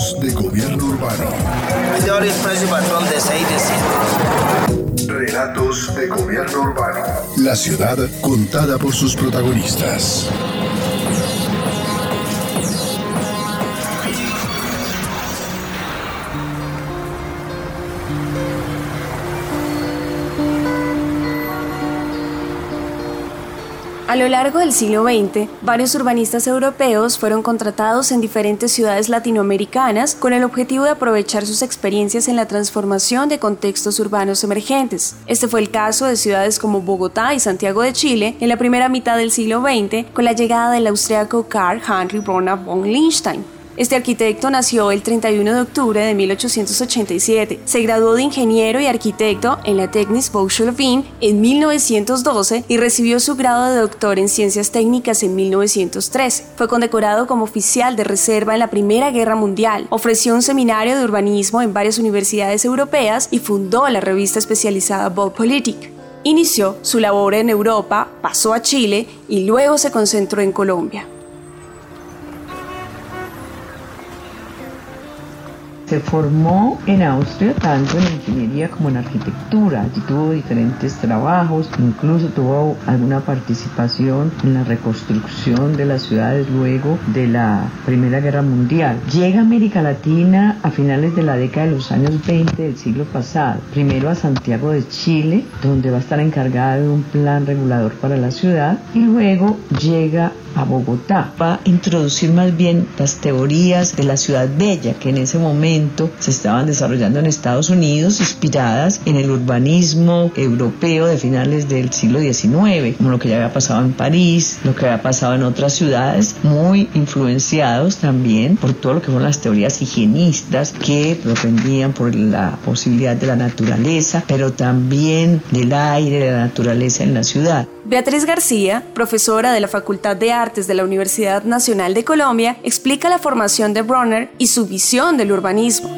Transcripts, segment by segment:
De gobierno urbano. Relatos de gobierno urbano. La ciudad contada por sus protagonistas. A lo largo del siglo XX, varios urbanistas europeos fueron contratados en diferentes ciudades latinoamericanas con el objetivo de aprovechar sus experiencias en la transformación de contextos urbanos emergentes. Este fue el caso de ciudades como Bogotá y Santiago de Chile en la primera mitad del siglo XX con la llegada del austriaco Karl Heinrich Brunner von Lindstein. Este arquitecto nació el 31 de octubre de 1887. Se graduó de ingeniero y arquitecto en la Technische Hochschule Wien en 1912 y recibió su grado de doctor en ciencias técnicas en 1913. Fue condecorado como oficial de reserva en la Primera Guerra Mundial. Ofreció un seminario de urbanismo en varias universidades europeas y fundó la revista especializada Politik. Inició su labor en Europa, pasó a Chile y luego se concentró en Colombia. Se formó en Austria tanto en ingeniería como en arquitectura. Allí tuvo diferentes trabajos, incluso tuvo alguna participación en la reconstrucción de las ciudades luego de la Primera Guerra Mundial. Llega a América Latina a finales de la década de los años 20 del siglo pasado. Primero a Santiago de Chile, donde va a estar encargada de un plan regulador para la ciudad, y luego llega a Bogotá. Va a introducir más bien las teorías de la ciudad bella que en ese momento se estaban desarrollando en Estados Unidos, inspiradas en el urbanismo europeo de finales del siglo XIX, como lo que ya había pasado en París, lo que había pasado en otras ciudades, muy influenciados también por todo lo que fueron las teorías higienistas que propendían por la posibilidad de la naturaleza, pero también del aire, de la naturaleza en la ciudad. Beatriz García, profesora de la Facultad de Artes de la Universidad Nacional de Colombia, explica la formación de Bronner y su visión del urbanismo.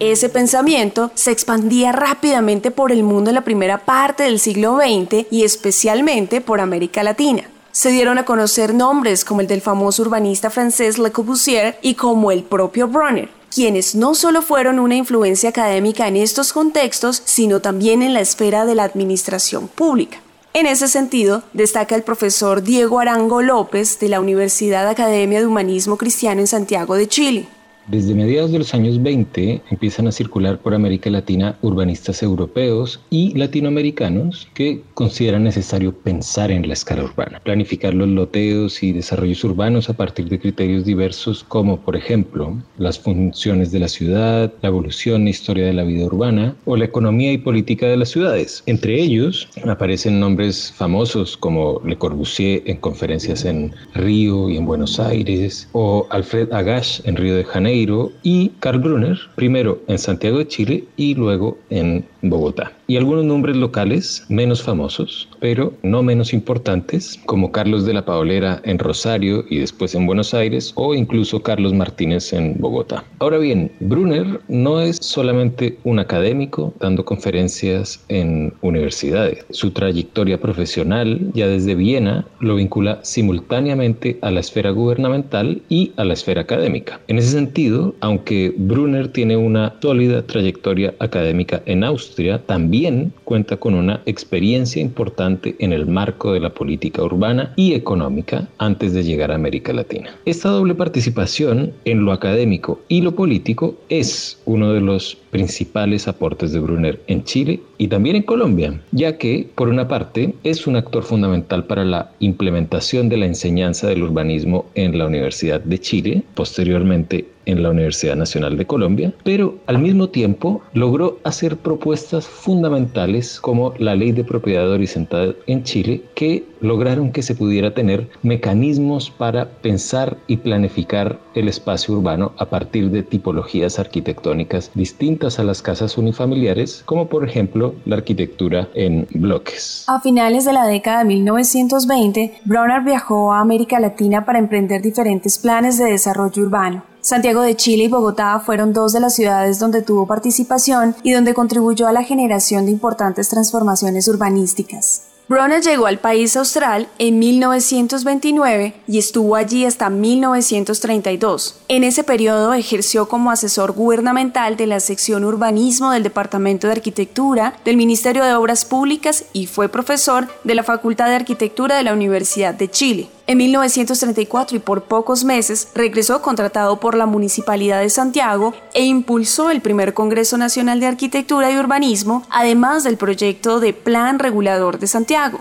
Ese pensamiento se expandía rápidamente por el mundo en la primera parte del siglo XX y especialmente por América Latina. Se dieron a conocer nombres como el del famoso urbanista francés Le Corbusier y como el propio Bronner, quienes no solo fueron una influencia académica en estos contextos, sino también en la esfera de la administración pública. En ese sentido, destaca el profesor Diego Arango López de la Universidad Academia de Humanismo Cristiano en Santiago de Chile. Desde mediados de los años 20 empiezan a circular por América Latina urbanistas europeos y latinoamericanos que consideran necesario pensar en la escala urbana, planificar los loteos y desarrollos urbanos a partir de criterios diversos como, por ejemplo, las funciones de la ciudad, la evolución e historia de la vida urbana o la economía y política de las ciudades. Entre ellos aparecen nombres famosos como Le Corbusier en conferencias en Río y en Buenos Aires o Alfred Agache en Río de Janeiro y Karl Brunner, primero en Santiago de Chile y luego en Bogotá. Y algunos nombres locales menos famosos, pero no menos importantes, como Carlos de la Paolera en Rosario y después en Buenos Aires, o incluso Carlos Martínez en Bogotá. Ahora bien, Brunner no es solamente un académico dando conferencias en universidades. Su trayectoria profesional, ya desde Viena, lo vincula simultáneamente a la esfera gubernamental y a la esfera académica. En ese sentido, aunque Brunner tiene una sólida trayectoria académica en Austria, también cuenta con una experiencia importante en el marco de la política urbana y económica antes de llegar a América Latina. Esta doble participación en lo académico y lo político es uno de los principales aportes de Brunner en Chile y también en Colombia, ya que, por una parte, es un actor fundamental para la implementación de la enseñanza del urbanismo en la Universidad de Chile, posteriormente en la Universidad Nacional de Colombia, pero al mismo tiempo logró hacer propuestas fundamentales como la ley de propiedad horizontal en Chile que lograron que se pudiera tener mecanismos para pensar y planificar el espacio urbano a partir de tipologías arquitectónicas distintas a las casas unifamiliares, como por ejemplo la arquitectura en bloques. A finales de la década de 1920, Bronner viajó a América Latina para emprender diferentes planes de desarrollo urbano. Santiago de Chile y Bogotá fueron dos de las ciudades donde tuvo participación y donde contribuyó a la generación de importantes transformaciones urbanísticas. Bronner llegó al país austral en 1929 y estuvo allí hasta 1932. En ese periodo ejerció como asesor gubernamental de la sección urbanismo del Departamento de Arquitectura del Ministerio de Obras Públicas y fue profesor de la Facultad de Arquitectura de la Universidad de Chile. En 1934 y por pocos meses regresó contratado por la Municipalidad de Santiago e impulsó el primer Congreso Nacional de Arquitectura y Urbanismo, además del proyecto de Plan Regulador de Santiago.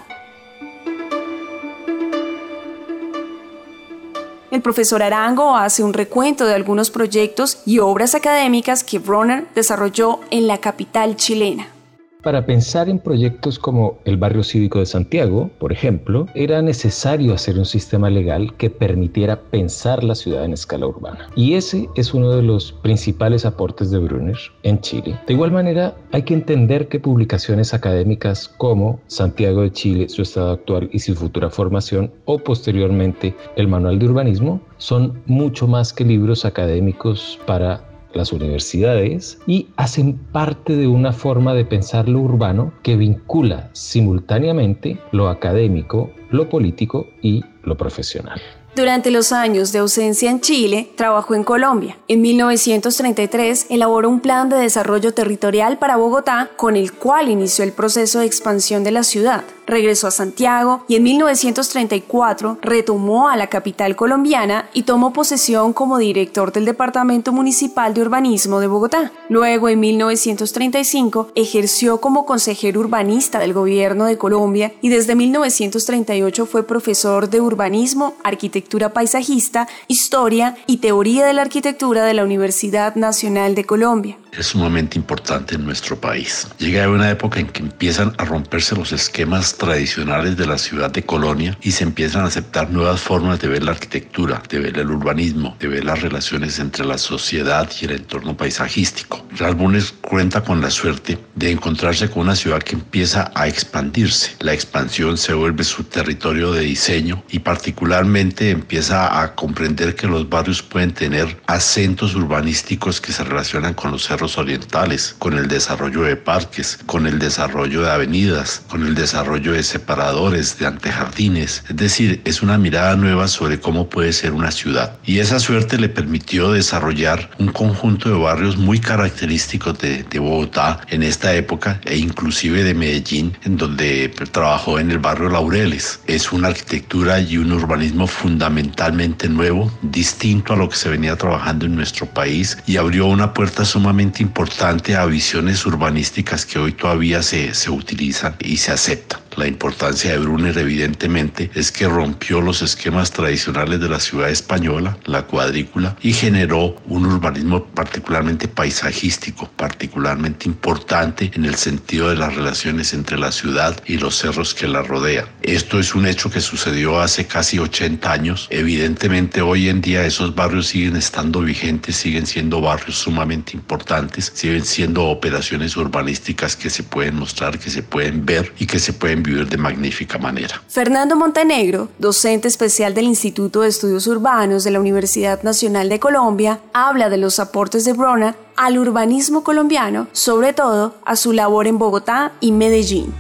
El profesor Arango hace un recuento de algunos proyectos y obras académicas que Bronner desarrolló en la capital chilena. Para pensar en proyectos como el barrio cívico de Santiago, por ejemplo, era necesario hacer un sistema legal que permitiera pensar la ciudad en escala urbana. Y ese es uno de los principales aportes de Brunner en Chile. De igual manera, hay que entender que publicaciones académicas como Santiago de Chile, su estado actual y su futura formación, o posteriormente el Manual de Urbanismo, son mucho más que libros académicos para las universidades y hacen parte de una forma de pensar lo urbano que vincula simultáneamente lo académico, lo político y lo profesional. Durante los años de ausencia en Chile, trabajó en Colombia. En 1933 elaboró un plan de desarrollo territorial para Bogotá con el cual inició el proceso de expansión de la ciudad regresó a Santiago y en 1934 retomó a la capital colombiana y tomó posesión como director del Departamento Municipal de Urbanismo de Bogotá. Luego, en 1935, ejerció como consejero urbanista del gobierno de Colombia y desde 1938 fue profesor de urbanismo, arquitectura paisajista, historia y teoría de la arquitectura de la Universidad Nacional de Colombia es sumamente importante en nuestro país. Llega una época en que empiezan a romperse los esquemas tradicionales de la ciudad de Colonia y se empiezan a aceptar nuevas formas de ver la arquitectura, de ver el urbanismo, de ver las relaciones entre la sociedad y el entorno paisajístico. Ralbones cuenta con la suerte de encontrarse con una ciudad que empieza a expandirse. La expansión se vuelve su territorio de diseño y particularmente empieza a comprender que los barrios pueden tener acentos urbanísticos que se relacionan con los orientales, con el desarrollo de parques, con el desarrollo de avenidas, con el desarrollo de separadores, de antejardines. Es decir, es una mirada nueva sobre cómo puede ser una ciudad. Y esa suerte le permitió desarrollar un conjunto de barrios muy característicos de, de Bogotá en esta época e inclusive de Medellín, en donde trabajó en el barrio Laureles. Es una arquitectura y un urbanismo fundamentalmente nuevo, distinto a lo que se venía trabajando en nuestro país y abrió una puerta sumamente importante a visiones urbanísticas que hoy todavía se, se utilizan y se aceptan. La importancia de Brunner evidentemente es que rompió los esquemas tradicionales de la ciudad española, la cuadrícula, y generó un urbanismo particularmente paisajístico, particularmente importante en el sentido de las relaciones entre la ciudad y los cerros que la rodean. Esto es un hecho que sucedió hace casi 80 años. Evidentemente hoy en día esos barrios siguen estando vigentes, siguen siendo barrios sumamente importantes, siguen siendo operaciones urbanísticas que se pueden mostrar, que se pueden ver y que se pueden de magnífica manera. Fernando Montenegro, docente especial del Instituto de Estudios Urbanos de la Universidad Nacional de Colombia, habla de los aportes de Brona al urbanismo colombiano, sobre todo a su labor en Bogotá y Medellín.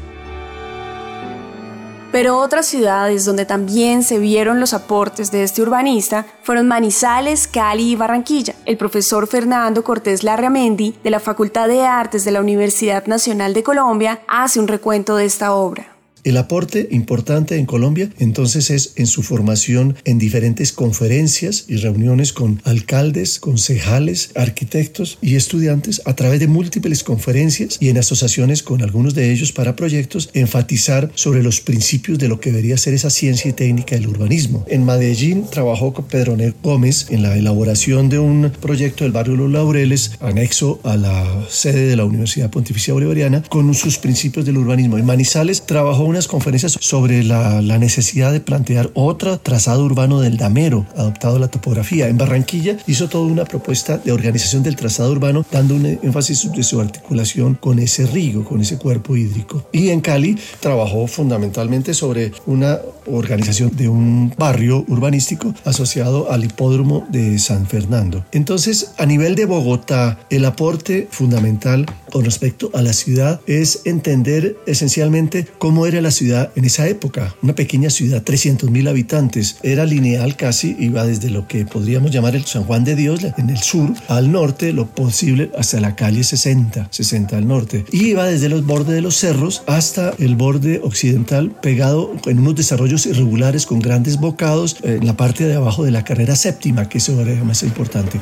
Pero otras ciudades donde también se vieron los aportes de este urbanista fueron Manizales, Cali y Barranquilla. El profesor Fernando Cortés Larramendi, de la Facultad de Artes de la Universidad Nacional de Colombia, hace un recuento de esta obra. El aporte importante en Colombia entonces es en su formación en diferentes conferencias y reuniones con alcaldes, concejales, arquitectos y estudiantes a través de múltiples conferencias y en asociaciones con algunos de ellos para proyectos enfatizar sobre los principios de lo que debería ser esa ciencia y técnica del urbanismo. En Medellín trabajó con Pedro Gómez en la elaboración de un proyecto del barrio Los Laureles anexo a la sede de la Universidad Pontificia Bolivariana con sus principios del urbanismo. En Manizales trabajó unas conferencias sobre la, necesidad de plantear otro trazado urbano del Damero, adoptado la topografía. En Barranquilla hizo toda una propuesta de organización del trazado urbano, dando un énfasis de su articulación con ese río, con ese cuerpo hídrico. Y en Cali trabajó fundamentalmente sobre una organización de un barrio urbanístico asociado al hipódromo de San Fernando. Entonces, a nivel de Bogotá, el aporte fundamental con respecto a la ciudad es entender esencialmente cómo era la ciudad en esa época. Una pequeña ciudad, 300 mil habitantes, era lineal casi, iba desde lo que podríamos llamar el San Juan de Dios en el sur al norte, lo posible hasta la calle 60, 60 al norte. Y iba desde los bordes de los cerros hasta el borde occidental, pegado en unos desarrollos irregulares con grandes bocados en la parte de abajo de la carrera séptima, que eso era más importante.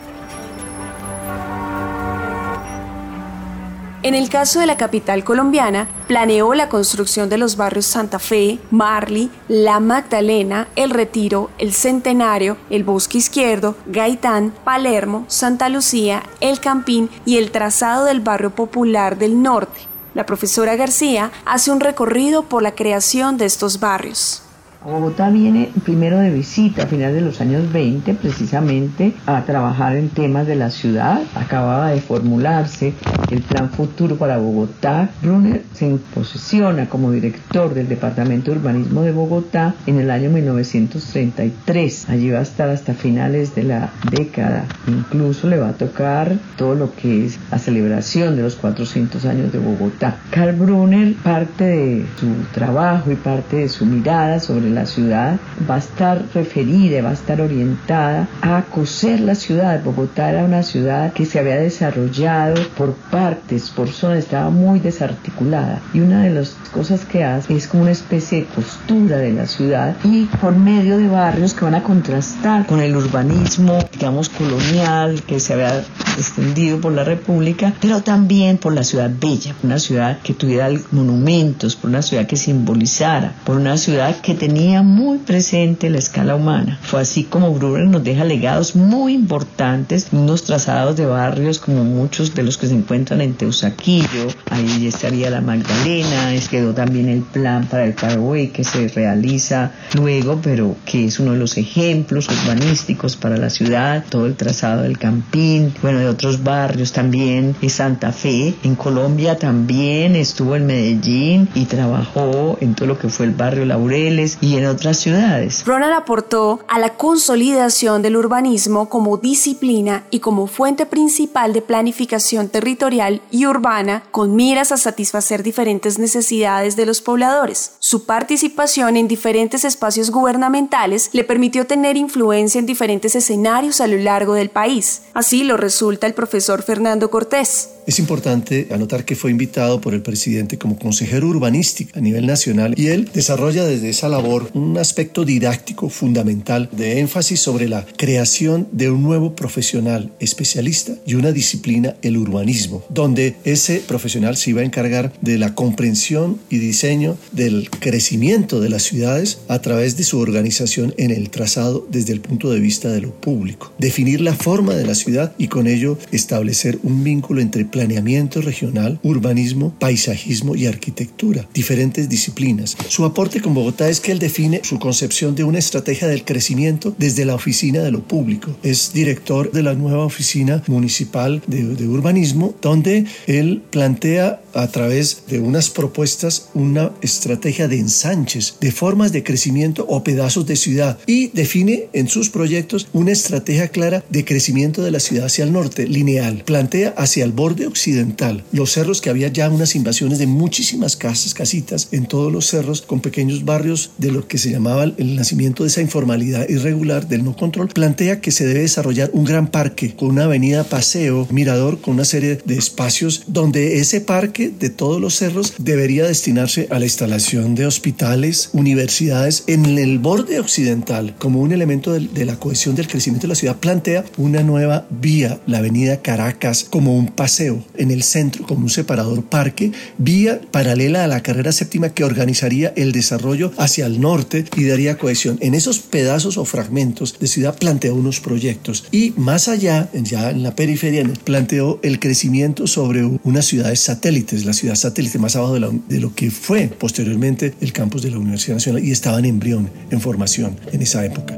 En el caso de la capital colombiana, planeó la construcción de los barrios Santa Fe, Marley, La Magdalena, El Retiro, El Centenario, El Bosque Izquierdo, Gaitán, Palermo, Santa Lucía, El Campín y el trazado del barrio popular del norte. La profesora García hace un recorrido por la creación de estos barrios. Bogotá viene primero de visita a finales de los años 20 precisamente a trabajar en temas de la ciudad. Acababa de formularse el plan futuro para Bogotá. Brunner se posiciona como director del Departamento de Urbanismo de Bogotá en el año 1933. Allí va a estar hasta finales de la década. Incluso le va a tocar todo lo que es la celebración de los 400 años de Bogotá. Karl Brunner, parte de su trabajo y parte de su mirada sobre la ciudad va a estar referida, va a estar orientada a coser la ciudad. Bogotá era una ciudad que se había desarrollado por partes, por zonas, estaba muy desarticulada. Y una de las cosas que hace es como una especie de costura de la ciudad y por medio de barrios que van a contrastar con el urbanismo, digamos, colonial que se había extendido por la República, pero también por la ciudad bella, una ciudad que tuviera monumentos, por una ciudad que simbolizara, por una ciudad que tenía muy presente la escala humana. Fue así como Brunner nos deja legados muy importantes, unos trazados de barrios como muchos de los que se encuentran en Teusaquillo, ahí estaría la Magdalena, quedó también el plan para el Paraguay que se realiza luego, pero que es uno de los ejemplos urbanísticos para la ciudad, todo el trazado del Campín, bueno, de otros barrios también, es Santa Fe, en Colombia también estuvo en Medellín y trabajó en todo lo que fue el barrio Laureles y en otras ciudades. Ronald aportó a la consolidación del urbanismo como disciplina y como fuente principal de planificación territorial y urbana con miras a satisfacer diferentes de los pobladores. Su participación en diferentes espacios gubernamentales le permitió tener influencia en diferentes escenarios a lo largo del país. Así lo resulta el profesor Fernando Cortés. Es importante anotar que fue invitado por el presidente como consejero urbanístico a nivel nacional y él desarrolla desde esa labor un aspecto didáctico fundamental de énfasis sobre la creación de un nuevo profesional especialista y una disciplina, el urbanismo, donde ese profesional se iba a encargar de la comprensión y diseño del crecimiento de las ciudades a través de su organización en el trazado desde el punto de vista de lo público, definir la forma de la ciudad y con ello establecer un vínculo entre planeamiento regional, urbanismo, paisajismo y arquitectura, diferentes disciplinas. Su aporte con Bogotá es que él define su concepción de una estrategia del crecimiento desde la oficina de lo público. Es director de la nueva oficina municipal de, urbanismo, donde él plantea a través de unas propuestas una estrategia de ensanches, de formas de crecimiento o pedazos de ciudad y define en sus proyectos una estrategia clara de crecimiento de la ciudad hacia el norte, lineal. Plantea hacia el borde occidental los cerros que había ya unas invasiones de muchísimas casas, casitas en todos los cerros con pequeños barrios de lo que se llamaba el nacimiento de esa informalidad irregular del no control. Plantea que se debe desarrollar un gran parque con una avenida paseo, mirador, con una serie de espacios donde ese parque de todos los cerros debería destinarse a la instalación de hospitales, universidades en el borde occidental como un elemento de, la cohesión del crecimiento de la ciudad. Plantea una nueva vía, la avenida Caracas, como un paseo en el centro, como un separador parque, vía paralela a la carrera séptima que organizaría el desarrollo hacia el norte y daría cohesión. En esos pedazos o fragmentos de ciudad planteó unos proyectos y más allá, ya en la periferia, planteó el crecimiento sobre unas ciudades satélites, la ciudad satélite más abajo de, de lo que fue posteriormente el campus de la Universidad Nacional y estaba en embrión, en formación en esa época.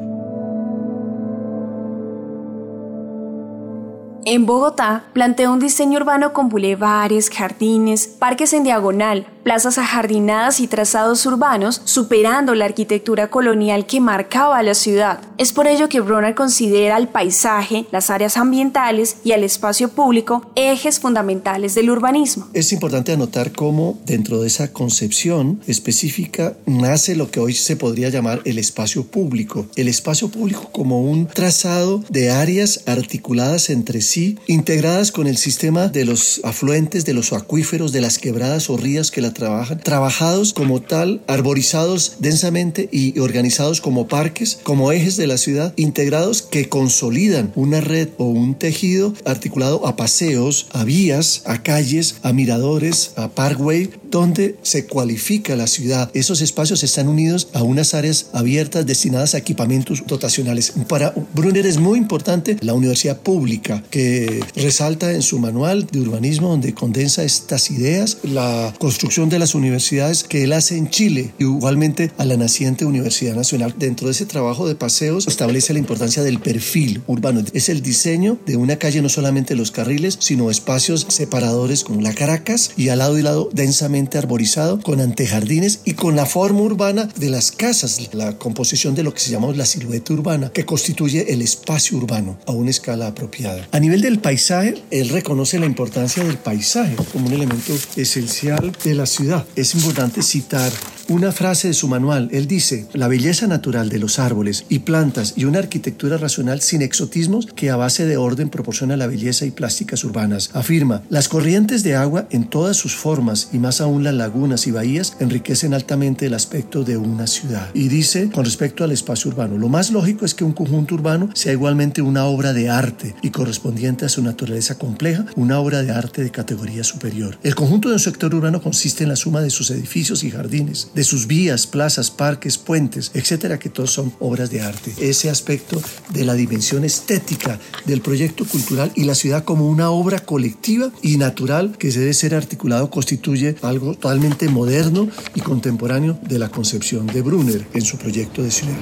En Bogotá, planteó un diseño urbano con bulevares, jardines, parques en diagonal, plazas ajardinadas y trazados urbanos, superando la arquitectura colonial que marcaba la ciudad. Es por ello que Bronner considera al paisaje, las áreas ambientales y al espacio público ejes fundamentales del urbanismo. Es importante anotar cómo dentro de esa concepción específica nace lo que hoy se podría llamar el espacio público. El espacio público como un trazado de áreas articuladas entre sí, integradas con el sistema de los afluentes, de los acuíferos, de las quebradas o rías que la trabajan, trabajados como tal, arborizados densamente y organizados como parques, como ejes de la ciudad, integrados que consolidan una red o un tejido articulado a paseos, a vías, a calles, a miradores, a parkway, donde se cualifica la ciudad. Esos espacios están unidos a unas áreas abiertas destinadas a equipamientos dotacionales. Para Brunner es muy importante la universidad pública, que resalta en su manual de urbanismo, donde condensa estas ideas, la construcción de las universidades que él hace en Chile, igualmente a la naciente Universidad Nacional. Dentro de ese trabajo de paseos establece la importancia del perfil urbano. Es el diseño de una calle, no solamente los carriles, sino espacios separadores como la Caracas y al lado y lado densamente arborizado, con antejardines y con la forma urbana de las casas, la composición de lo que se llama la silueta urbana, que constituye el espacio urbano a una escala apropiada. A nivel del paisaje, él reconoce la importancia del paisaje como un elemento esencial de la ciudad. Es importante citar una frase de su manual. Él dice, la belleza natural de los árboles y plantas y una arquitectura racional sin exotismos que a base de orden proporciona la belleza y plásticas urbanas. Afirma, las corrientes de agua en todas sus formas y más aún las lagunas y bahías enriquecen altamente el aspecto de una ciudad. Y dice, con respecto al espacio urbano, lo más lógico es que un conjunto urbano sea igualmente una obra de arte y correspondiente a su naturaleza compleja, una obra de arte de categoría superior. El conjunto de un sector urbano consiste en la suma de sus edificios y jardines, de sus vías, plazas, parques, puentes, etcétera, que todos son obras de arte. Ese aspecto de la dimensión estética del proyecto cultural y la ciudad como una obra colectiva y natural que debe ser articulado constituye algo totalmente moderno y contemporáneo de la concepción de Brunner en su proyecto de ciudad.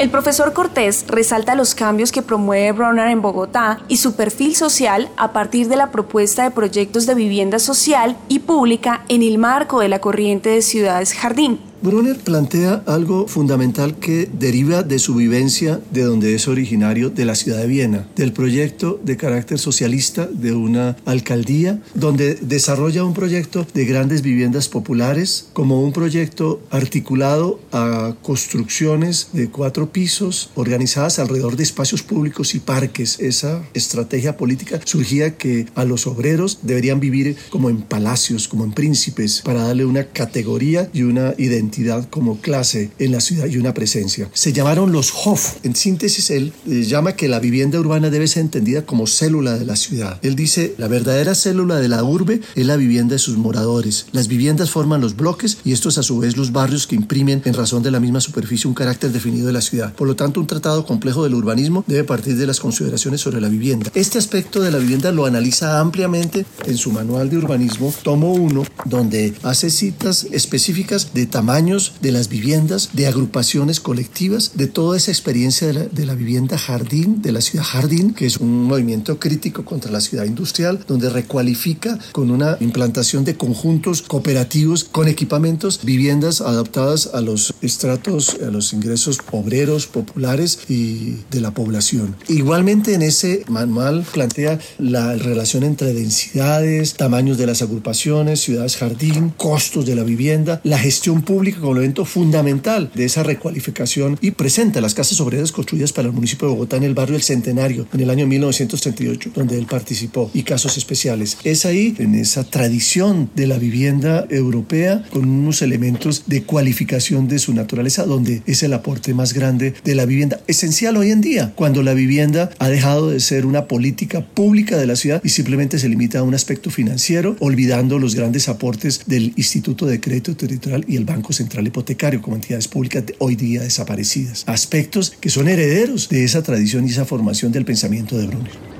El profesor Cortés resalta los cambios que promueve Bronner en Bogotá y su perfil social a partir de la propuesta de proyectos de vivienda social y pública en el marco de la corriente de ciudades jardín, Brunner plantea algo fundamental que deriva de su vivencia de donde es originario, de la ciudad de Viena, del proyecto de carácter socialista de una alcaldía, donde desarrolla un proyecto de grandes viviendas populares como un proyecto articulado a construcciones de cuatro pisos organizadas alrededor de espacios públicos y parques. Esa estrategia política surgía que a los obreros deberían vivir como en palacios, como en príncipes, para darle una categoría y una identidad como clase en la ciudad y una presencia. Se llamaron los Hof. En síntesis, él eh, llama que la vivienda urbana debe ser entendida como célula de la ciudad. Él dice, la verdadera célula de la urbe es la vivienda de sus moradores. Las viviendas forman los bloques y estos a su vez los barrios que imprimen en razón de la misma superficie un carácter definido de la ciudad. Por lo tanto, un tratado complejo del urbanismo debe partir de las consideraciones sobre la vivienda. Este aspecto de la vivienda lo analiza ampliamente en su manual de urbanismo, tomo 1, donde hace citas específicas de tamaño de las viviendas, de agrupaciones colectivas, de toda esa experiencia de la, de la, vivienda jardín, de la ciudad jardín, que es un movimiento crítico contra la ciudad industrial, donde recualifica con una implantación de conjuntos cooperativos con equipamientos, viviendas adaptadas a los estratos, a los ingresos obreros, populares y de la población. Igualmente en ese manual plantea la relación entre densidades, tamaños de las agrupaciones, ciudades jardín, costos de la vivienda, la gestión pública pública como elemento fundamental de esa recualificación y presenta las casas obreras construidas para el municipio de Bogotá en el barrio El Centenario en el año 1938, donde él participó, y casos especiales. Es ahí, en esa tradición de la vivienda europea, con unos elementos de cualificación de su naturaleza, donde es el aporte más grande de la vivienda, esencial hoy en día, cuando la vivienda ha dejado de ser una política pública de la ciudad y simplemente se limita a un aspecto financiero, olvidando los grandes aportes del Instituto de Crédito Territorial y el Banco Central Hipotecario como entidades públicas hoy día desaparecidas. Aspectos que son herederos de esa tradición y esa formación del pensamiento de Brunner.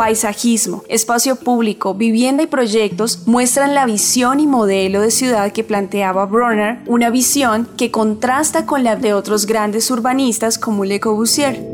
paisajismo, espacio público, vivienda y proyectos muestran la visión y modelo de ciudad que planteaba Brunner, una visión que contrasta con la de otros grandes urbanistas como Le Corbusier.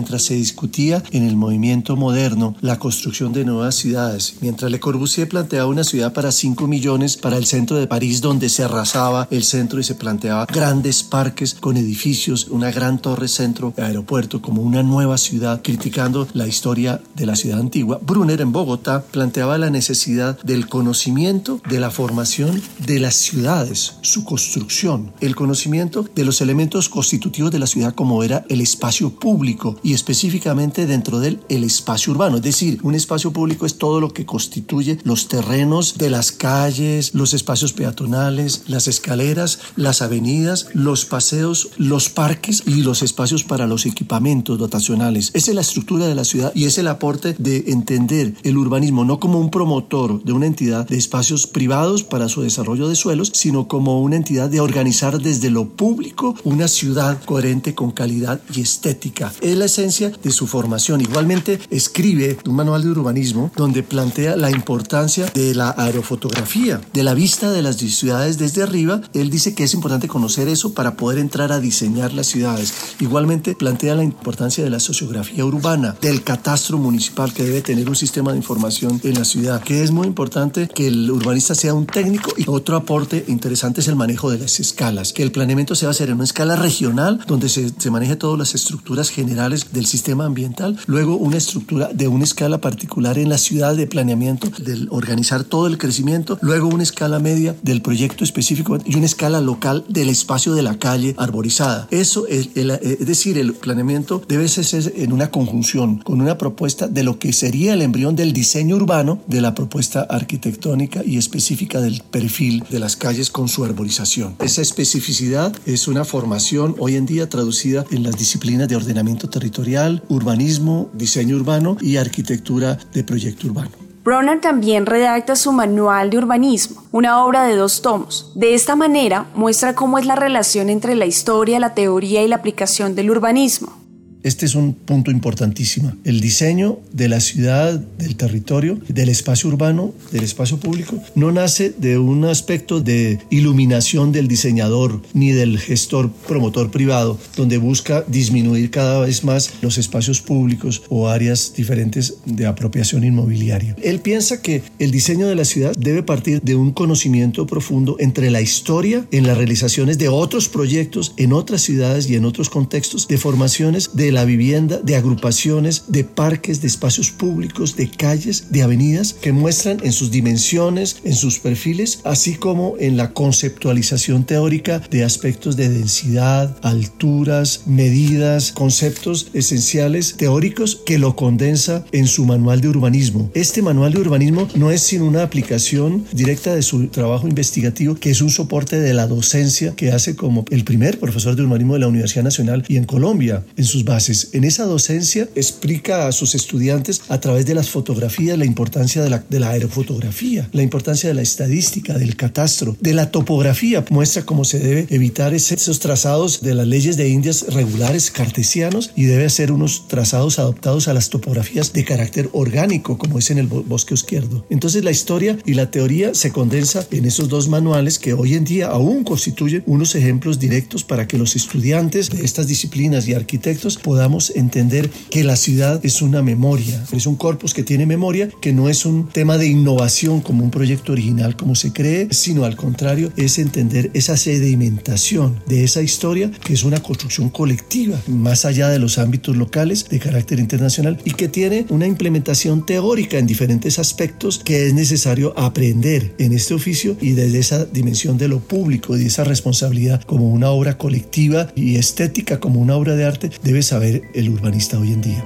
Mientras se discutía en el movimiento moderno la construcción de nuevas ciudades, mientras Le Corbusier planteaba una ciudad para 5 millones para el centro de París donde se arrasaba el centro y se planteaba grandes parques con edificios, una gran torre centro aeropuerto como una nueva ciudad, criticando la historia de la ciudad antigua. Brunner en Bogotá planteaba la necesidad del conocimiento de la formación de las ciudades, su construcción, el conocimiento de los elementos constitutivos de la ciudad como era el espacio público y específicamente dentro del el espacio urbano. Es decir, un espacio público es todo lo que constituye los terrenos de las calles, los espacios peatonales, las escaleras, las avenidas, los paseos, los parques y los espacios para los equipamientos dotacionales. Esa es la estructura de la ciudad y es el aporte de entender el urbanismo no como un promotor de una entidad de espacios privados para su desarrollo de suelos, sino como una entidad de organizar desde lo público una ciudad coherente con calidad y estética. Es la esencia de su formación. Igualmente escribe un manual de urbanismo donde plantea la importancia de la aerofotografía, de la vista de las ciudades desde arriba. Él dice que es importante conocer eso para poder entrar a diseñar las ciudades. Igualmente plantea la importancia de la sociografía urbana, del catastro municipal que debe tener un sistema de información en la ciudad, que es muy importante que el urbanista sea un técnico y otro aporte interesante es el manejo de las escalas, que el planeamiento se va a hacer en una escala regional donde se, se maneje todas las estructuras generales del sistema ambiental, luego una estructura de una escala particular en la ciudad de planeamiento, del organizar todo el crecimiento, luego una escala media del proyecto específico y una escala local del espacio de la calle arborizada. Eso es, es decir, el planeamiento debe ser en una conjunción con una propuesta de lo que sería el embrión del diseño urbano, de la propuesta arquitectónica y específica del perfil de las calles con su arborización. Esa especificidad es una formación hoy en día traducida en las disciplinas de ordenamiento territorial urbanismo, diseño urbano y arquitectura de proyecto urbano. Bronner también redacta su Manual de Urbanismo, una obra de dos tomos. De esta manera muestra cómo es la relación entre la historia, la teoría y la aplicación del urbanismo. Este es un punto importantísimo. El diseño de la ciudad, del territorio, del espacio urbano, del espacio público, no nace de un aspecto de iluminación del diseñador ni del gestor promotor privado, donde busca disminuir cada vez más los espacios públicos o áreas diferentes de apropiación inmobiliaria. Él piensa que el diseño de la ciudad debe partir de un conocimiento profundo entre la historia, en las realizaciones de otros proyectos, en otras ciudades y en otros contextos, de formaciones de la vivienda, de agrupaciones, de parques, de espacios públicos, de calles, de avenidas, que muestran en sus dimensiones, en sus perfiles, así como en la conceptualización teórica de aspectos de densidad, alturas, medidas, conceptos esenciales teóricos que lo condensa en su manual de urbanismo. Este manual de urbanismo no es sino una aplicación directa de su trabajo investigativo, que es un soporte de la docencia que hace como el primer profesor de urbanismo de la Universidad Nacional y en Colombia, en sus bases en esa docencia explica a sus estudiantes a través de las fotografías la importancia de la, de la aerofotografía, la importancia de la estadística, del catastro, de la topografía. Muestra cómo se debe evitar esos trazados de las leyes de Indias regulares cartesianos y debe hacer unos trazados adaptados a las topografías de carácter orgánico, como es en el bosque izquierdo. Entonces la historia y la teoría se condensa en esos dos manuales que hoy en día aún constituyen unos ejemplos directos para que los estudiantes de estas disciplinas y arquitectos podamos entender que la ciudad es una memoria, es un corpus que tiene memoria, que no es un tema de innovación como un proyecto original como se cree, sino al contrario, es entender esa sedimentación de esa historia que es una construcción colectiva, más allá de los ámbitos locales de carácter internacional y que tiene una implementación teórica en diferentes aspectos que es necesario aprender en este oficio y desde esa dimensión de lo público y esa responsabilidad como una obra colectiva y estética como una obra de arte debe saber el urbanista hoy en día.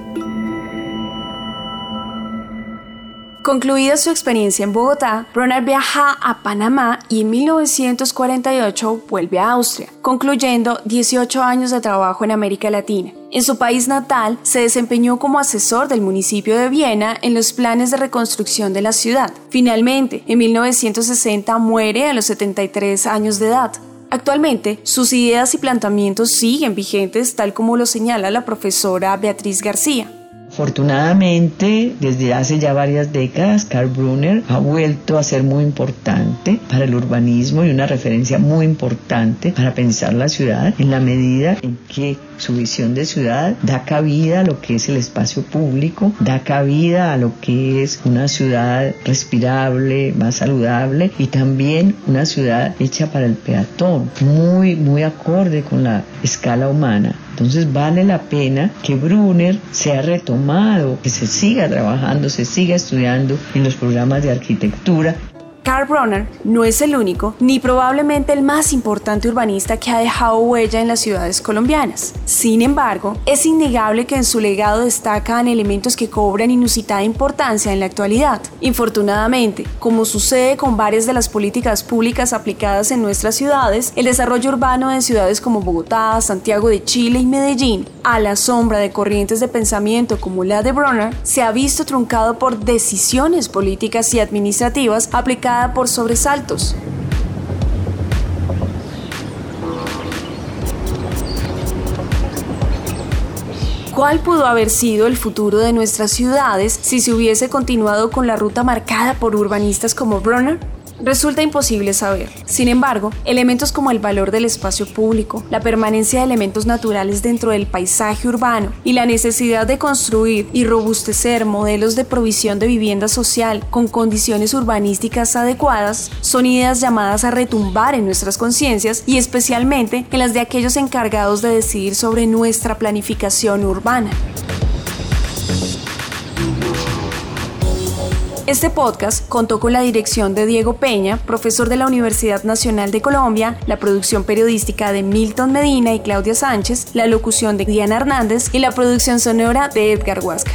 Concluida su experiencia en Bogotá, Bronner viaja a Panamá y en 1948 vuelve a Austria, concluyendo 18 años de trabajo en América Latina. En su país natal, se desempeñó como asesor del municipio de Viena en los planes de reconstrucción de la ciudad. Finalmente, en 1960 muere a los 73 años de edad. Actualmente, sus ideas y planteamientos siguen vigentes tal como lo señala la profesora Beatriz García. Afortunadamente, desde hace ya varias décadas, Karl Brunner ha vuelto a ser muy importante para el urbanismo y una referencia muy importante para pensar la ciudad en la medida en que su visión de ciudad da cabida a lo que es el espacio público, da cabida a lo que es una ciudad respirable, más saludable y también una ciudad hecha para el peatón, muy, muy acorde con la escala humana. Entonces vale la pena que Brunner sea retomado, que se siga trabajando, se siga estudiando en los programas de arquitectura Karl Bronner no es el único ni probablemente el más importante urbanista que ha dejado huella en las ciudades colombianas. Sin embargo, es innegable que en su legado destacan elementos que cobran inusitada importancia en la actualidad. Infortunadamente, como sucede con varias de las políticas públicas aplicadas en nuestras ciudades, el desarrollo urbano de ciudades como Bogotá, Santiago de Chile y Medellín, a la sombra de corrientes de pensamiento como la de Bronner, se ha visto truncado por decisiones políticas y administrativas aplicadas por sobresaltos. ¿Cuál pudo haber sido el futuro de nuestras ciudades si se hubiese continuado con la ruta marcada por urbanistas como Brunner? Resulta imposible saber. Sin embargo, elementos como el valor del espacio público, la permanencia de elementos naturales dentro del paisaje urbano y la necesidad de construir y robustecer modelos de provisión de vivienda social con condiciones urbanísticas adecuadas son ideas llamadas a retumbar en nuestras conciencias y especialmente en las de aquellos encargados de decidir sobre nuestra planificación urbana. Este podcast contó con la dirección de Diego Peña, profesor de la Universidad Nacional de Colombia, la producción periodística de Milton Medina y Claudia Sánchez, la locución de Diana Hernández y la producción sonora de Edgar Huasca.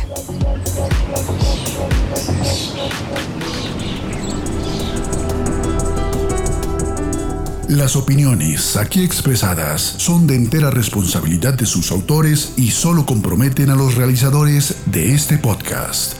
Las opiniones aquí expresadas son de entera responsabilidad de sus autores y solo comprometen a los realizadores de este podcast